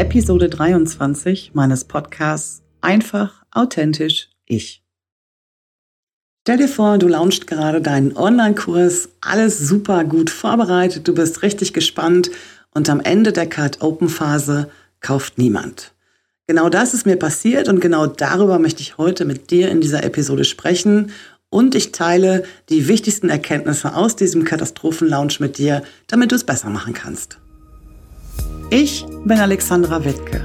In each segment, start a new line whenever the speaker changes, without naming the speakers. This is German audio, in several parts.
Episode 23 meines Podcasts Einfach, authentisch, ich. Stell dir vor, du launchst gerade deinen Online-Kurs, alles super gut vorbereitet, du bist richtig gespannt und am Ende der Card-Open-Phase kauft niemand. Genau das ist mir passiert und genau darüber möchte ich heute mit dir in dieser Episode sprechen und ich teile die wichtigsten Erkenntnisse aus diesem Katastrophenlaunch mit dir, damit du es besser machen kannst. Ich bin Alexandra Wittke.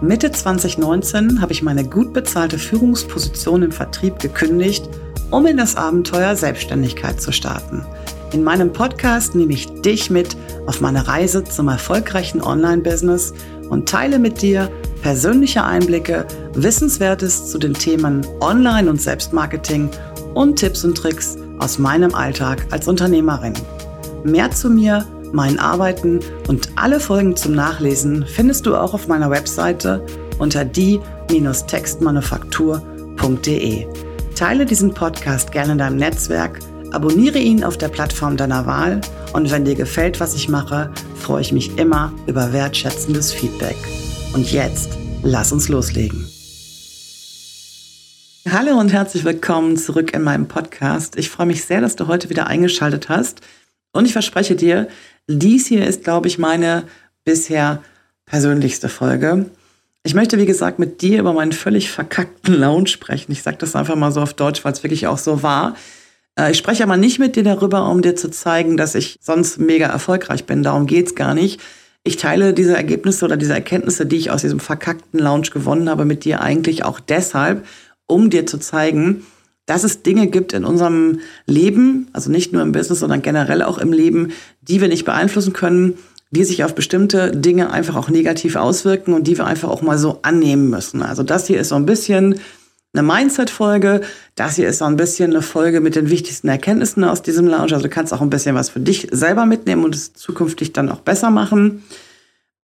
Mitte 2019 habe ich meine gut bezahlte Führungsposition im Vertrieb gekündigt, um in das Abenteuer Selbstständigkeit zu starten. In meinem Podcast nehme ich dich mit auf meine Reise zum erfolgreichen Online-Business und teile mit dir persönliche Einblicke, Wissenswertes zu den Themen Online- und Selbstmarketing und Tipps und Tricks aus meinem Alltag als Unternehmerin. Mehr zu mir, meinen Arbeiten und alle Folgen zum Nachlesen findest du auch auf meiner Webseite unter die-textmanufaktur.de. Teile diesen Podcast gerne in deinem Netzwerk, abonniere ihn auf der Plattform deiner Wahl und wenn dir gefällt, was ich mache, freue ich mich immer über wertschätzendes Feedback. Und jetzt, lass uns loslegen. Hallo und herzlich willkommen zurück in meinem Podcast. Ich freue mich sehr, dass du heute wieder eingeschaltet hast. Und ich verspreche dir, dies hier ist, glaube ich, meine bisher persönlichste Folge. Ich möchte, wie gesagt, mit dir über meinen völlig verkackten Lounge sprechen. Ich sage das einfach mal so auf Deutsch, weil es wirklich auch so war. Äh, ich spreche aber nicht mit dir darüber, um dir zu zeigen, dass ich sonst mega erfolgreich bin. Darum geht's gar nicht. Ich teile diese Ergebnisse oder diese Erkenntnisse, die ich aus diesem verkackten Lounge gewonnen habe, mit dir eigentlich auch deshalb, um dir zu zeigen, dass es Dinge gibt in unserem Leben, also nicht nur im Business, sondern generell auch im Leben, die wir nicht beeinflussen können, die sich auf bestimmte Dinge einfach auch negativ auswirken und die wir einfach auch mal so annehmen müssen. Also das hier ist so ein bisschen eine Mindset-Folge. Das hier ist so ein bisschen eine Folge mit den wichtigsten Erkenntnissen aus diesem Lounge. Also du kannst auch ein bisschen was für dich selber mitnehmen und es zukünftig dann auch besser machen.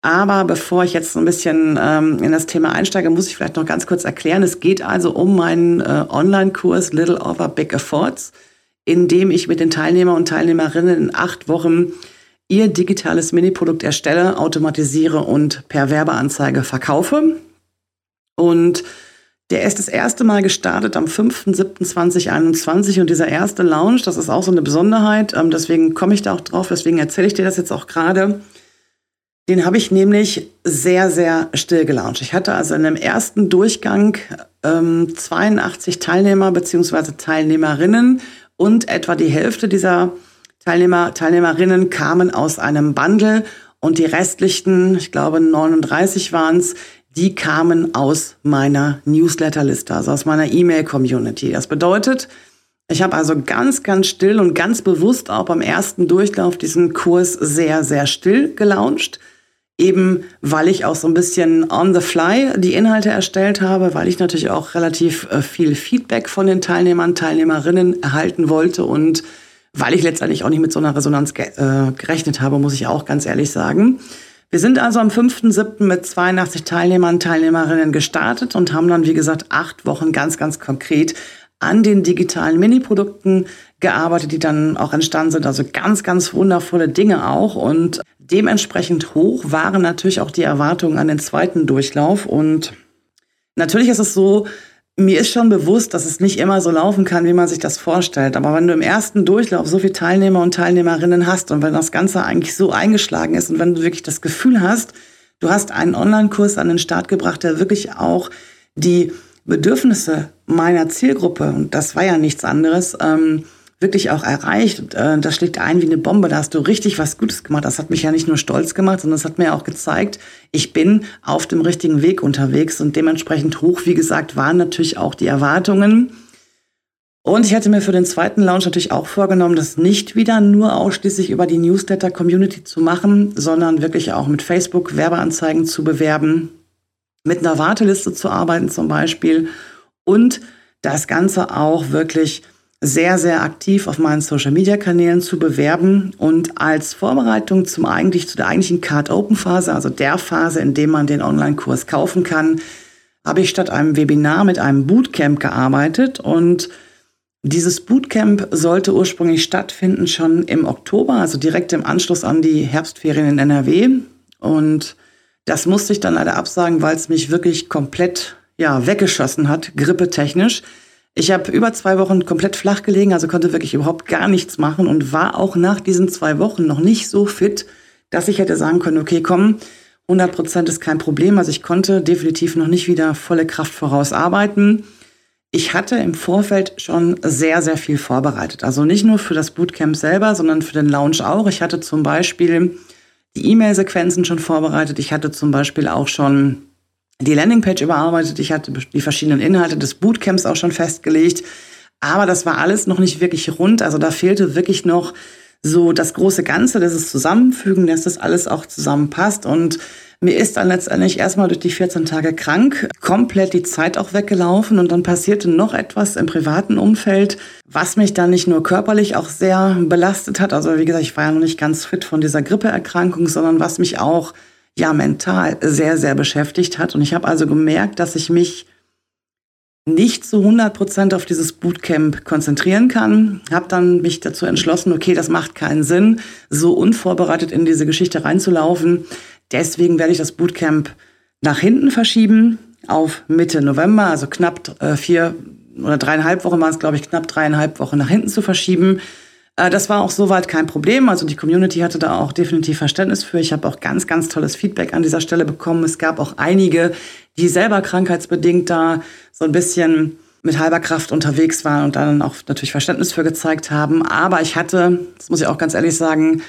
Aber bevor ich jetzt so ein bisschen ähm, in das Thema einsteige, muss ich vielleicht noch ganz kurz erklären. Es geht also um meinen äh, Online-Kurs Little Over Big Efforts, in dem ich mit den Teilnehmer und Teilnehmerinnen in acht Wochen ihr digitales Mini-Produkt erstelle, automatisiere und per Werbeanzeige verkaufe. Und der ist das erste Mal gestartet am 5.7.2021 und dieser erste Launch, das ist auch so eine Besonderheit, ähm, deswegen komme ich da auch drauf, deswegen erzähle ich dir das jetzt auch gerade. Den habe ich nämlich sehr, sehr still gelauncht. Ich hatte also in dem ersten Durchgang ähm, 82 Teilnehmer bzw. Teilnehmerinnen und etwa die Hälfte dieser Teilnehmer, Teilnehmerinnen kamen aus einem Bundle und die restlichen, ich glaube 39 waren es, die kamen aus meiner Newsletterliste, also aus meiner E-Mail-Community. Das bedeutet, ich habe also ganz, ganz still und ganz bewusst auch beim ersten Durchlauf diesen Kurs sehr, sehr still gelauncht eben weil ich auch so ein bisschen on the fly die Inhalte erstellt habe, weil ich natürlich auch relativ äh, viel Feedback von den Teilnehmern, Teilnehmerinnen erhalten wollte und weil ich letztendlich auch nicht mit so einer Resonanz ge äh, gerechnet habe, muss ich auch ganz ehrlich sagen. Wir sind also am 5.7. mit 82 Teilnehmern, Teilnehmerinnen gestartet und haben dann, wie gesagt, acht Wochen ganz, ganz konkret an den digitalen Mini-Produkten gearbeitet, die dann auch entstanden sind. Also ganz, ganz wundervolle Dinge auch. Und dementsprechend hoch waren natürlich auch die Erwartungen an den zweiten Durchlauf. Und natürlich ist es so, mir ist schon bewusst, dass es nicht immer so laufen kann, wie man sich das vorstellt. Aber wenn du im ersten Durchlauf so viele Teilnehmer und Teilnehmerinnen hast und wenn das Ganze eigentlich so eingeschlagen ist und wenn du wirklich das Gefühl hast, du hast einen Online-Kurs an den Start gebracht, der wirklich auch die Bedürfnisse meiner Zielgruppe, und das war ja nichts anderes, ähm, wirklich auch erreicht. Äh, das schlägt ein wie eine Bombe. Da hast du richtig was Gutes gemacht. Das hat mich ja nicht nur stolz gemacht, sondern es hat mir auch gezeigt, ich bin auf dem richtigen Weg unterwegs und dementsprechend hoch, wie gesagt, waren natürlich auch die Erwartungen. Und ich hatte mir für den zweiten Launch natürlich auch vorgenommen, das nicht wieder nur ausschließlich über die Newsletter-Community zu machen, sondern wirklich auch mit Facebook Werbeanzeigen zu bewerben, mit einer Warteliste zu arbeiten zum Beispiel und das Ganze auch wirklich sehr, sehr aktiv auf meinen Social-Media-Kanälen zu bewerben und als Vorbereitung zum eigentlich, zu der eigentlichen Card-Open-Phase, also der Phase, in dem man den Online-Kurs kaufen kann, habe ich statt einem Webinar mit einem Bootcamp gearbeitet und dieses Bootcamp sollte ursprünglich stattfinden schon im Oktober, also direkt im Anschluss an die Herbstferien in NRW und Das musste ich dann leider absagen, weil es mich wirklich komplett ja, weggeschossen hat, grippetechnisch. Ich habe über zwei Wochen komplett flach gelegen, also konnte wirklich überhaupt gar nichts machen und war auch nach diesen zwei Wochen noch nicht so fit, dass ich hätte sagen können, okay, komm, 100 Prozent ist kein Problem. Also ich konnte definitiv noch nicht wieder volle Kraft voraus arbeiten. Ich hatte im Vorfeld schon sehr, sehr viel vorbereitet. Also nicht nur für das Bootcamp selber, sondern für den Launch auch. Ich hatte zum Beispiel die E-Mail-Sequenzen schon vorbereitet. Ich hatte zum Beispiel auch schon die Landingpage überarbeitet. Ich hatte die verschiedenen Inhalte des Bootcamps auch schon festgelegt. Aber das war alles noch nicht wirklich rund. Also da fehlte wirklich noch so das große Ganze, dass es zusammenfügen, dass das alles auch zusammenpasst. Und mir ist dann letztendlich erstmal durch die 14 Tage krank komplett die Zeit auch weggelaufen und dann passierte noch etwas im privaten Umfeld, was mich dann nicht nur körperlich auch sehr belastet hat. Also wie gesagt, ich war ja noch nicht ganz fit von dieser Grippeerkrankung, sondern was mich auch ja mental sehr, sehr beschäftigt hat. Und ich habe also gemerkt, dass ich mich nicht zu 100 Prozent auf dieses Bootcamp konzentrieren kann. Habe dann mich dazu entschlossen, okay, das macht keinen Sinn, so unvorbereitet in diese Geschichte reinzulaufen. Deswegen werde ich das Bootcamp nach hinten verschieben auf Mitte November, also knapp äh, vier oder dreieinhalb Wochen waren es, glaube ich, knapp dreieinhalb Wochen nach hinten zu verschieben. Äh, das war auch soweit kein Problem. Also die Community hatte da auch definitiv Verständnis für. Ich habe auch ganz, ganz tolles Feedback an dieser Stelle bekommen. Es gab auch einige, die selber krankheitsbedingt da so ein bisschen mit halber Kraft unterwegs waren und dann auch natürlich Verständnis für gezeigt haben. Aber ich hatte, das muss ich auch ganz ehrlich sagen,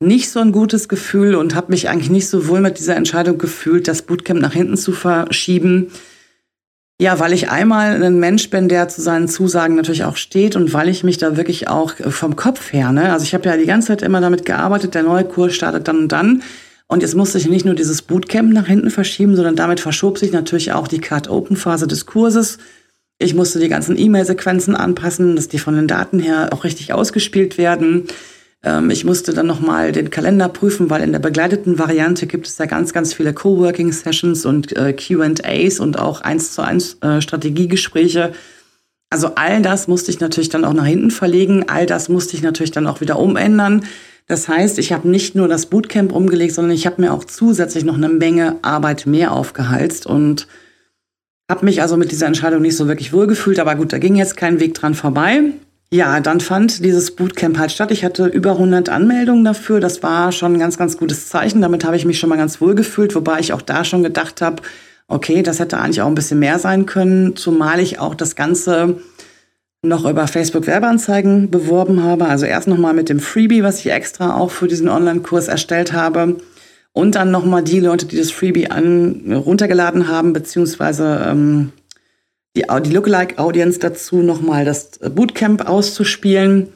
nicht so ein gutes Gefühl und habe mich eigentlich nicht so wohl mit dieser Entscheidung gefühlt, das Bootcamp nach hinten zu verschieben. Ja, weil ich einmal ein Mensch bin, der zu seinen Zusagen natürlich auch steht und weil ich mich da wirklich auch vom Kopf her, ne, also ich habe ja die ganze Zeit immer damit gearbeitet, der neue Kurs startet dann und dann. Und jetzt musste ich nicht nur dieses Bootcamp nach hinten verschieben, sondern damit verschob sich natürlich auch die Card-Open-Phase des Kurses. Ich musste die ganzen E-Mail-Sequenzen anpassen, dass die von den Daten her auch richtig ausgespielt werden. Ähm, ich musste dann nochmal den Kalender prüfen, weil in der begleiteten Variante gibt es ja ganz, ganz viele Coworking-Sessions und äh, QAs und auch eins zu eins äh, Strategiegespräche. Also all das musste ich natürlich dann auch nach hinten verlegen. All das musste ich natürlich dann auch wieder umändern. Das heißt, ich habe nicht nur das Bootcamp umgelegt, sondern ich habe mir auch zusätzlich noch eine Menge Arbeit mehr aufgehalst und habe mich also mit dieser Entscheidung nicht so wirklich wohlgefühlt. Aber gut, da ging jetzt kein Weg dran vorbei. Ja, dann fand dieses Bootcamp halt statt. Ich hatte über 100 Anmeldungen dafür. Das war schon ein ganz, ganz gutes Zeichen. Damit habe ich mich schon mal ganz wohl gefühlt, wobei ich auch da schon gedacht habe, okay, das hätte eigentlich auch ein bisschen mehr sein können, zumal ich auch das Ganze noch über Facebook Werbeanzeigen beworben habe. Also erst nochmal mit dem Freebie, was ich extra auch für diesen Online-Kurs erstellt habe. Und dann nochmal die Leute, die das Freebie an, runtergeladen haben, beziehungsweise ähm, die, die Lookalike-Audience dazu, nochmal das Bootcamp auszuspielen.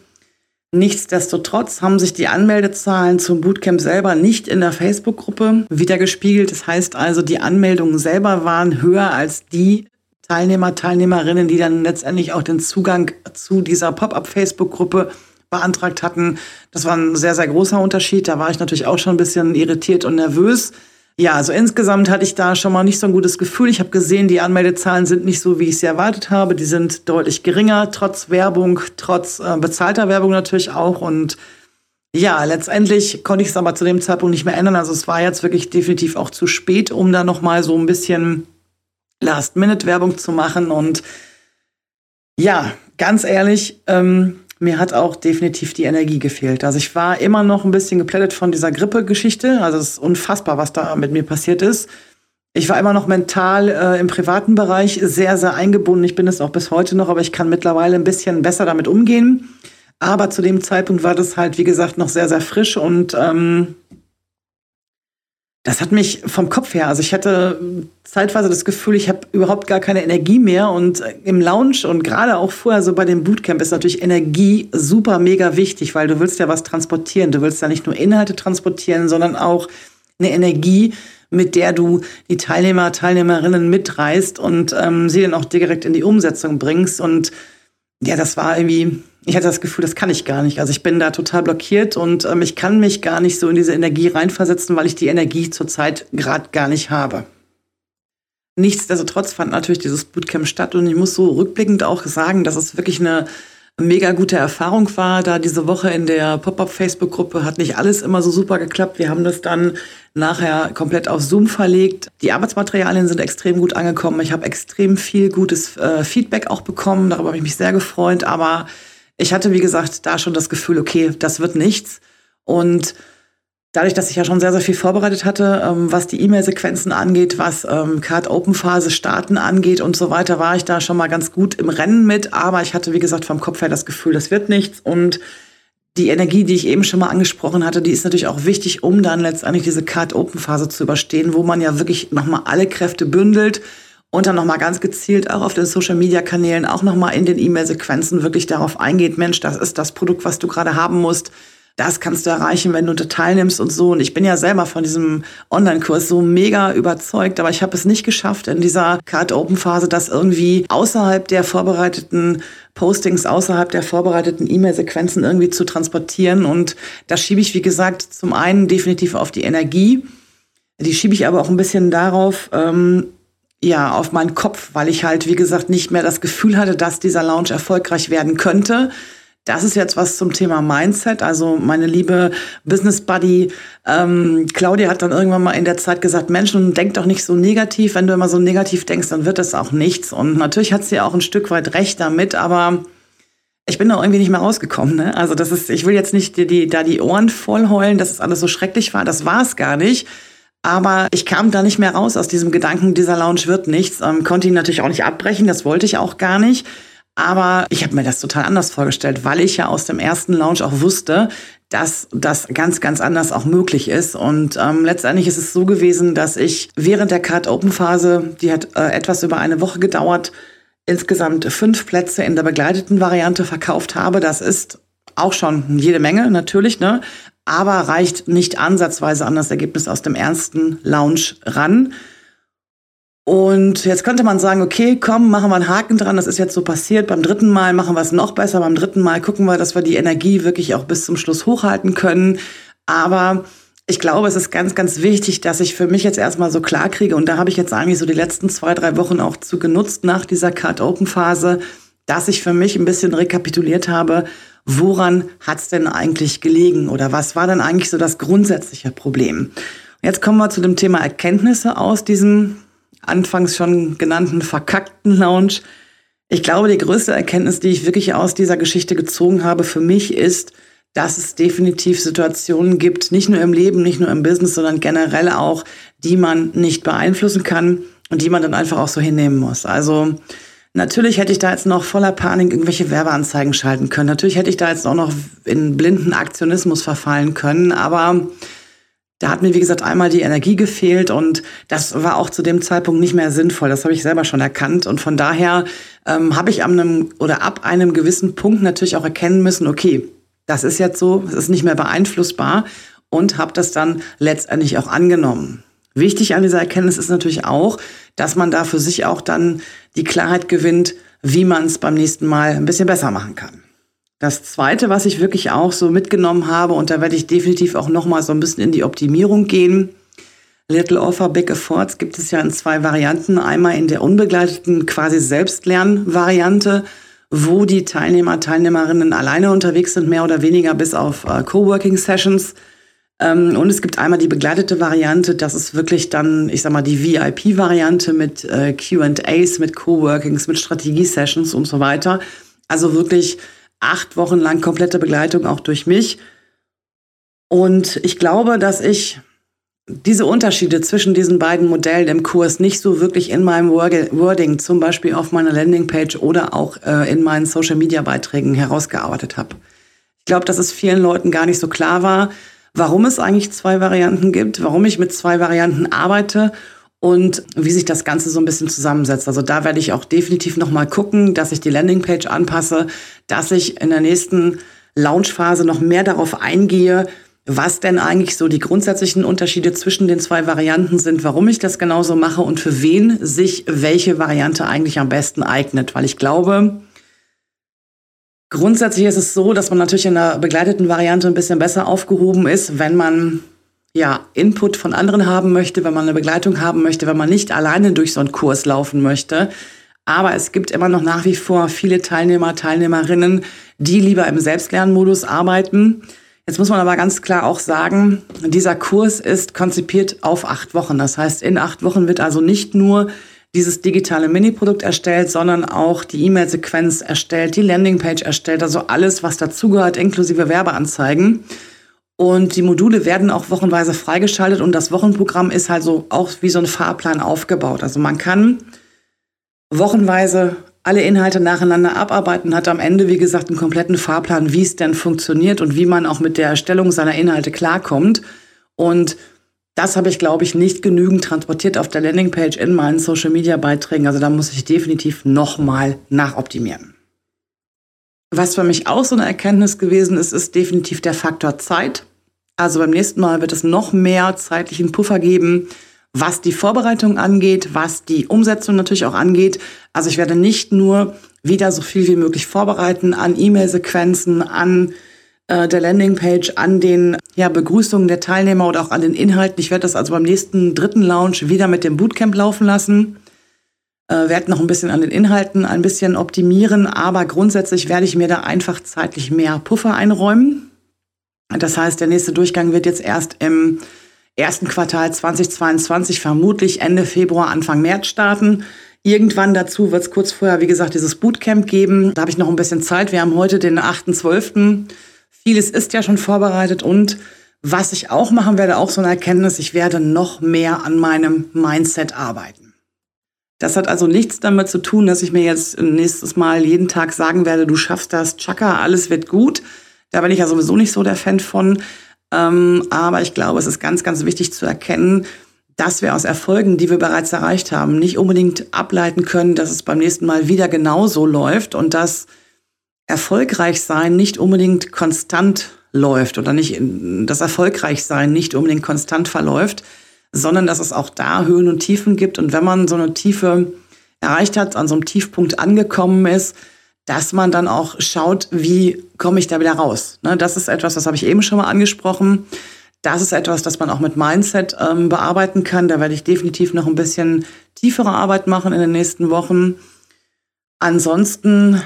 Nichtsdestotrotz haben sich die Anmeldezahlen zum Bootcamp selber nicht in der Facebook-Gruppe wiedergespiegelt. Das heißt also, die Anmeldungen selber waren höher als die Teilnehmer, Teilnehmerinnen, die dann letztendlich auch den Zugang zu dieser Pop-up-Facebook-Gruppe beantragt hatten. Das war ein sehr, sehr großer Unterschied. Da war ich natürlich auch schon ein bisschen irritiert und nervös. Ja, also insgesamt hatte ich da schon mal nicht so ein gutes Gefühl. Ich habe gesehen, die Anmeldezahlen sind nicht so, wie ich sie erwartet habe. Die sind deutlich geringer, trotz Werbung, trotz äh, bezahlter Werbung natürlich auch. Und ja, letztendlich konnte ich es aber zu dem Zeitpunkt nicht mehr ändern. Also es war jetzt wirklich definitiv auch zu spät, um da noch mal so ein bisschen Last-Minute-Werbung zu machen. Und ja, ganz ehrlich, ähm, mir hat auch definitiv die Energie gefehlt. Also ich war immer noch ein bisschen geplättet von dieser Grippe-Geschichte. Also es ist unfassbar, was da mit mir passiert ist. Ich war immer noch mental äh, im privaten Bereich sehr, sehr eingebunden. Ich bin es auch bis heute noch, aber ich kann mittlerweile ein bisschen besser damit umgehen. Aber zu dem Zeitpunkt war das halt, wie gesagt, noch sehr, sehr frisch und ähm, das hat mich vom Kopf her, also ich hatte zeitweise das Gefühl, ich habe überhaupt gar keine Energie mehr und im Lounge und gerade auch vorher so bei dem Bootcamp ist natürlich Energie super mega wichtig, weil du willst ja was transportieren. Du willst ja nicht nur Inhalte transportieren, sondern auch eine Energie, mit der du die Teilnehmer, Teilnehmerinnen mitreißt und ähm, sie dann auch direkt in die Umsetzung bringst und ja, das war irgendwie, ich hatte das Gefühl, das kann ich gar nicht. Also ich bin da total blockiert und ähm, ich kann mich gar nicht so in diese Energie reinversetzen, weil ich die Energie zurzeit gerade gar nicht habe. Nichtsdestotrotz fand natürlich dieses Bootcamp statt und ich muss so rückblickend auch sagen, dass es wirklich eine mega gute Erfahrung war. Da diese Woche in der Pop-up Facebook-Gruppe hat nicht alles immer so super geklappt. Wir haben das dann nachher komplett auf Zoom verlegt. Die Arbeitsmaterialien sind extrem gut angekommen. Ich habe extrem viel gutes äh, Feedback auch bekommen. Darüber habe ich mich sehr gefreut. Aber ich hatte, wie gesagt, da schon das Gefühl, okay, das wird nichts. Und dadurch, dass ich ja schon sehr, sehr viel vorbereitet hatte, ähm, was die E-Mail-Sequenzen angeht, was ähm, Card-Open-Phase starten angeht und so weiter, war ich da schon mal ganz gut im Rennen mit. Aber ich hatte, wie gesagt, vom Kopf her das Gefühl, das wird nichts. Und die Energie, die ich eben schon mal angesprochen hatte, die ist natürlich auch wichtig, um dann letztendlich diese Card-Open-Phase zu überstehen, wo man ja wirklich nochmal alle Kräfte bündelt und dann nochmal ganz gezielt auch auf den Social-Media-Kanälen, auch nochmal in den E-Mail-Sequenzen wirklich darauf eingeht, Mensch, das ist das Produkt, was du gerade haben musst das kannst du erreichen, wenn du teilnimmst und so. Und ich bin ja selber von diesem Online-Kurs so mega überzeugt, aber ich habe es nicht geschafft, in dieser Card-Open-Phase das irgendwie außerhalb der vorbereiteten Postings, außerhalb der vorbereiteten E-Mail-Sequenzen irgendwie zu transportieren. Und das schiebe ich, wie gesagt, zum einen definitiv auf die Energie. Die schiebe ich aber auch ein bisschen darauf, ähm, ja, auf meinen Kopf, weil ich halt, wie gesagt, nicht mehr das Gefühl hatte, dass dieser Launch erfolgreich werden könnte. Das ist jetzt was zum Thema Mindset. Also meine liebe Business Buddy ähm, Claudia hat dann irgendwann mal in der Zeit gesagt, Mensch, denk doch nicht so negativ. Wenn du immer so negativ denkst, dann wird das auch nichts. Und natürlich hat sie auch ein Stück weit recht damit, aber ich bin da irgendwie nicht mehr rausgekommen. Ne? Also das ist, ich will jetzt nicht die, die, da die Ohren voll heulen, dass es alles so schrecklich war. Das war es gar nicht. Aber ich kam da nicht mehr raus aus diesem Gedanken, dieser Lounge wird nichts. Ähm, konnte ihn natürlich auch nicht abbrechen, das wollte ich auch gar nicht. Aber ich habe mir das total anders vorgestellt, weil ich ja aus dem ersten Launch auch wusste, dass das ganz, ganz anders auch möglich ist. Und ähm, letztendlich ist es so gewesen, dass ich während der Card Open Phase, die hat äh, etwas über eine Woche gedauert, insgesamt fünf Plätze in der begleiteten Variante verkauft habe. Das ist auch schon jede Menge, natürlich, ne? Aber reicht nicht ansatzweise an das Ergebnis aus dem ersten Launch ran. Und jetzt könnte man sagen, okay, komm, machen wir einen Haken dran, das ist jetzt so passiert. Beim dritten Mal machen wir es noch besser. Beim dritten Mal gucken wir, dass wir die Energie wirklich auch bis zum Schluss hochhalten können. Aber ich glaube, es ist ganz, ganz wichtig, dass ich für mich jetzt erstmal so klar kriege, und da habe ich jetzt eigentlich so die letzten zwei, drei Wochen auch zu genutzt nach dieser Card-Open-Phase, dass ich für mich ein bisschen rekapituliert habe, woran hat es denn eigentlich gelegen oder was war denn eigentlich so das grundsätzliche Problem? Jetzt kommen wir zu dem Thema Erkenntnisse aus diesem anfangs schon genannten verkackten Lounge. Ich glaube, die größte Erkenntnis, die ich wirklich aus dieser Geschichte gezogen habe für mich ist, dass es definitiv Situationen gibt, nicht nur im Leben, nicht nur im Business, sondern generell auch, die man nicht beeinflussen kann und die man dann einfach auch so hinnehmen muss. Also natürlich hätte ich da jetzt noch voller Panik irgendwelche Werbeanzeigen schalten können. Natürlich hätte ich da jetzt auch noch in blinden Aktionismus verfallen können, aber da hat mir, wie gesagt, einmal die Energie gefehlt und das war auch zu dem Zeitpunkt nicht mehr sinnvoll. Das habe ich selber schon erkannt. Und von daher ähm, habe ich an einem oder ab einem gewissen Punkt natürlich auch erkennen müssen, okay, das ist jetzt so, es ist nicht mehr beeinflussbar und habe das dann letztendlich auch angenommen. Wichtig an dieser Erkenntnis ist natürlich auch, dass man da für sich auch dann die Klarheit gewinnt, wie man es beim nächsten Mal ein bisschen besser machen kann. Das zweite, was ich wirklich auch so mitgenommen habe, und da werde ich definitiv auch nochmal so ein bisschen in die Optimierung gehen. Little Offer, Big Efforts gibt es ja in zwei Varianten. Einmal in der unbegleiteten quasi Selbstlernvariante, wo die Teilnehmer, Teilnehmerinnen alleine unterwegs sind, mehr oder weniger bis auf äh, Coworking Sessions. Ähm, und es gibt einmal die begleitete Variante, das ist wirklich dann, ich sag mal, die VIP-Variante mit äh, QAs, mit Coworkings, mit Strategie-Sessions und so weiter. Also wirklich acht Wochen lang komplette Begleitung auch durch mich. Und ich glaube, dass ich diese Unterschiede zwischen diesen beiden Modellen im Kurs nicht so wirklich in meinem Wording, zum Beispiel auf meiner Landingpage oder auch äh, in meinen Social-Media-Beiträgen herausgearbeitet habe. Ich glaube, dass es vielen Leuten gar nicht so klar war, warum es eigentlich zwei Varianten gibt, warum ich mit zwei Varianten arbeite und wie sich das Ganze so ein bisschen zusammensetzt. Also da werde ich auch definitiv nochmal gucken, dass ich die Landingpage anpasse, dass ich in der nächsten Launchphase noch mehr darauf eingehe, was denn eigentlich so die grundsätzlichen Unterschiede zwischen den zwei Varianten sind, warum ich das genauso mache und für wen sich welche Variante eigentlich am besten eignet. Weil ich glaube, grundsätzlich ist es so, dass man natürlich in der begleiteten Variante ein bisschen besser aufgehoben ist, wenn man ja, Input von anderen haben möchte, wenn man eine Begleitung haben möchte, wenn man nicht alleine durch so einen Kurs laufen möchte. Aber es gibt immer noch nach wie vor viele Teilnehmer, Teilnehmerinnen, die lieber im Selbstlernmodus arbeiten. Jetzt muss man aber ganz klar auch sagen, dieser Kurs ist konzipiert auf acht Wochen. Das heißt, in acht Wochen wird also nicht nur dieses digitale Mini-Produkt erstellt, sondern auch die E-Mail-Sequenz erstellt, die Landingpage erstellt, also alles, was dazugehört, inklusive Werbeanzeigen. Und die Module werden auch wochenweise freigeschaltet und das Wochenprogramm ist halt so auch wie so ein Fahrplan aufgebaut. Also man kann wochenweise alle Inhalte nacheinander abarbeiten, hat am Ende, wie gesagt, einen kompletten Fahrplan, wie es denn funktioniert und wie man auch mit der Erstellung seiner Inhalte klarkommt. Und das habe ich, glaube ich, nicht genügend transportiert auf der Landingpage in meinen Social-Media-Beiträgen. Also da muss ich definitiv nochmal nachoptimieren. Was für mich auch so eine Erkenntnis gewesen ist, ist definitiv der Faktor Zeit. Also beim nächsten Mal wird es noch mehr zeitlichen Puffer geben, was die Vorbereitung angeht, was die Umsetzung natürlich auch angeht. Also ich werde nicht nur wieder so viel wie möglich vorbereiten an E-Mail-Sequenzen, an äh, der Landingpage an den ja, Begrüßungen der Teilnehmer oder auch an den Inhalten. Ich werde das also beim nächsten dritten Launch wieder mit dem Bootcamp laufen lassen. Äh, werde noch ein bisschen an den Inhalten ein bisschen optimieren, aber grundsätzlich werde ich mir da einfach zeitlich mehr Puffer einräumen. Das heißt, der nächste Durchgang wird jetzt erst im ersten Quartal 2022, vermutlich Ende Februar, Anfang März starten. Irgendwann dazu wird es kurz vorher, wie gesagt, dieses Bootcamp geben. Da habe ich noch ein bisschen Zeit. Wir haben heute den 8.12. Vieles ist ja schon vorbereitet und was ich auch machen werde, auch so eine Erkenntnis, ich werde noch mehr an meinem Mindset arbeiten. Das hat also nichts damit zu tun, dass ich mir jetzt nächstes Mal jeden Tag sagen werde, du schaffst das, Chaka, alles wird gut. Da bin ich ja sowieso nicht so der Fan von. Ähm, aber ich glaube, es ist ganz, ganz wichtig zu erkennen, dass wir aus Erfolgen, die wir bereits erreicht haben, nicht unbedingt ableiten können, dass es beim nächsten Mal wieder genauso läuft und dass erfolgreich sein nicht unbedingt konstant läuft oder nicht das erfolgreich sein nicht unbedingt konstant verläuft, sondern dass es auch da Höhen und Tiefen gibt und wenn man so eine Tiefe erreicht hat, an so einem Tiefpunkt angekommen ist, dass man dann auch schaut, wie komme ich da wieder raus. Ne, das ist etwas, das habe ich eben schon mal angesprochen. Das ist etwas, das man auch mit Mindset ähm, bearbeiten kann. Da werde ich definitiv noch ein bisschen tiefere Arbeit machen in den nächsten Wochen. Ansonsten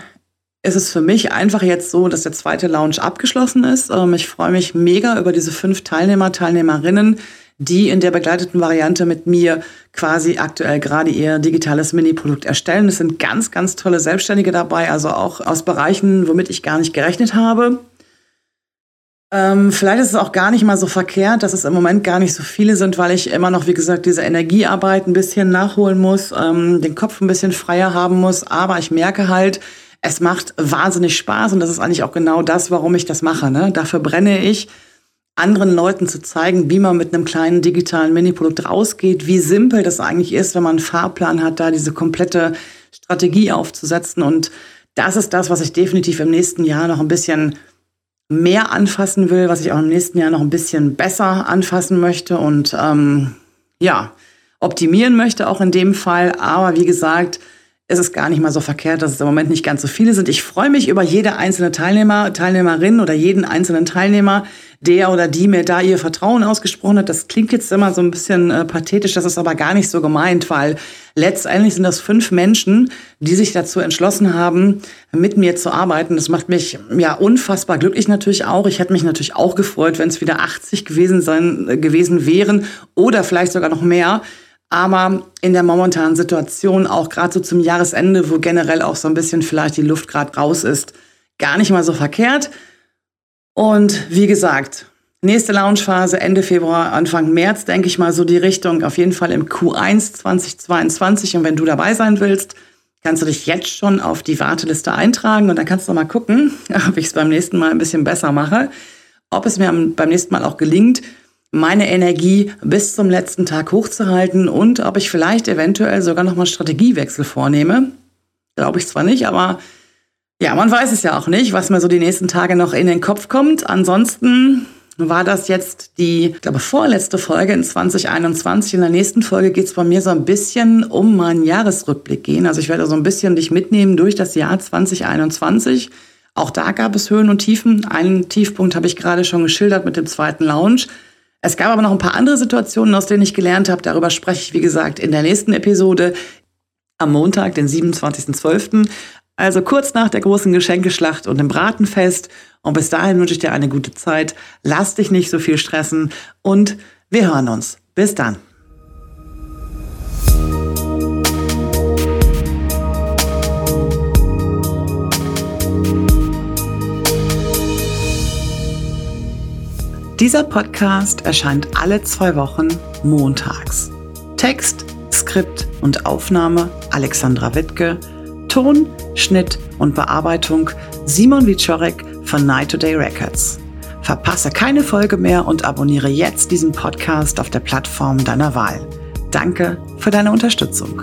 ist es für mich einfach jetzt so, dass der zweite Lounge abgeschlossen ist. Ähm, ich freue mich mega über diese fünf Teilnehmer, Teilnehmerinnen, die in der begleiteten Variante mit mir quasi aktuell gerade ihr digitales Mini-Produkt erstellen. Es sind ganz, ganz tolle Selbstständige dabei, also auch aus Bereichen, womit ich gar nicht gerechnet habe. Ähm, vielleicht ist es auch gar nicht mal so verkehrt, dass es im Moment gar nicht so viele sind, weil ich immer noch, wie gesagt, diese Energiearbeit ein bisschen nachholen muss, ähm, den Kopf ein bisschen freier haben muss. Aber ich merke halt, es macht wahnsinnig Spaß und das ist eigentlich auch genau das, warum ich das mache. Ne? Dafür brenne ich, anderen Leuten zu zeigen, wie man mit einem kleinen digitalen Mini-Produkt rausgeht, wie simpel das eigentlich ist, wenn man einen Fahrplan hat, da diese komplette Strategie aufzusetzen. Und das ist das, was ich definitiv im nächsten Jahr noch ein bisschen mehr anfassen will, was ich auch im nächsten Jahr noch ein bisschen besser anfassen möchte und ähm, ja, optimieren möchte auch in dem Fall. Aber wie gesagt, ist es gar nicht mal so verkehrt, dass es im Moment nicht ganz so viele sind. Ich freue mich über jede einzelne Teilnehmer, Teilnehmerin oder jeden einzelnen Teilnehmer, der oder die mir da ihr Vertrauen ausgesprochen hat. Das klingt jetzt immer so ein bisschen äh, pathetisch, das ist aber gar nicht so gemeint, weil letztendlich sind das fünf Menschen, die sich dazu entschlossen haben, mit mir zu arbeiten. Das macht mich ja unfassbar glücklich natürlich auch. Ich hätte mich natürlich auch gefreut, wenn es wieder 80 gewesen sein äh, gewesen wären oder vielleicht sogar noch mehr. Aber in der momentanen Situation, auch gerade so zum Jahresende, wo generell auch so ein bisschen vielleicht die Luft gerade raus ist, gar nicht mal so verkehrt. Und wie gesagt, nächste Launchphase Ende Februar, Anfang März, denke ich mal so die Richtung, auf jeden Fall im Q1 2022. Und wenn du dabei sein willst, kannst du dich jetzt schon auf die Warteliste eintragen und dann kannst du mal gucken, ob ich es beim nächsten Mal ein bisschen besser mache, ob es mir beim nächsten Mal auch gelingt, meine Energie bis zum letzten Tag hochzuhalten und ob ich vielleicht eventuell sogar nochmal einen Strategiewechsel vornehme. Glaube ich zwar nicht, aber ja, man weiß es ja auch nicht, was mir so die nächsten Tage noch in den Kopf kommt. Ansonsten war das jetzt die, ich glaube, vorletzte Folge in 2021. In der nächsten Folge geht es bei mir so ein bisschen um meinen Jahresrückblick gehen. Also ich werde so ein bisschen dich mitnehmen durch das Jahr 2021. Auch da gab es Höhen und Tiefen. Einen Tiefpunkt habe ich gerade schon geschildert mit dem zweiten Lounge. Es gab aber noch ein paar andere Situationen, aus denen ich gelernt habe. Darüber spreche ich, wie gesagt, in der nächsten Episode am Montag, den 27.12. Also kurz nach der großen Geschenkeschlacht und dem Bratenfest. Und bis dahin wünsche ich dir eine gute Zeit. Lass dich nicht so viel stressen und wir hören uns. Bis dann. Dieser Podcast erscheint alle zwei Wochen montags. Text, Skript und Aufnahme Alexandra Wittke, Ton, Schnitt und Bearbeitung Simon Wiczorek von Night Today Records. Verpasse keine Folge mehr und abonniere jetzt diesen Podcast auf der Plattform deiner Wahl. Danke für deine Unterstützung.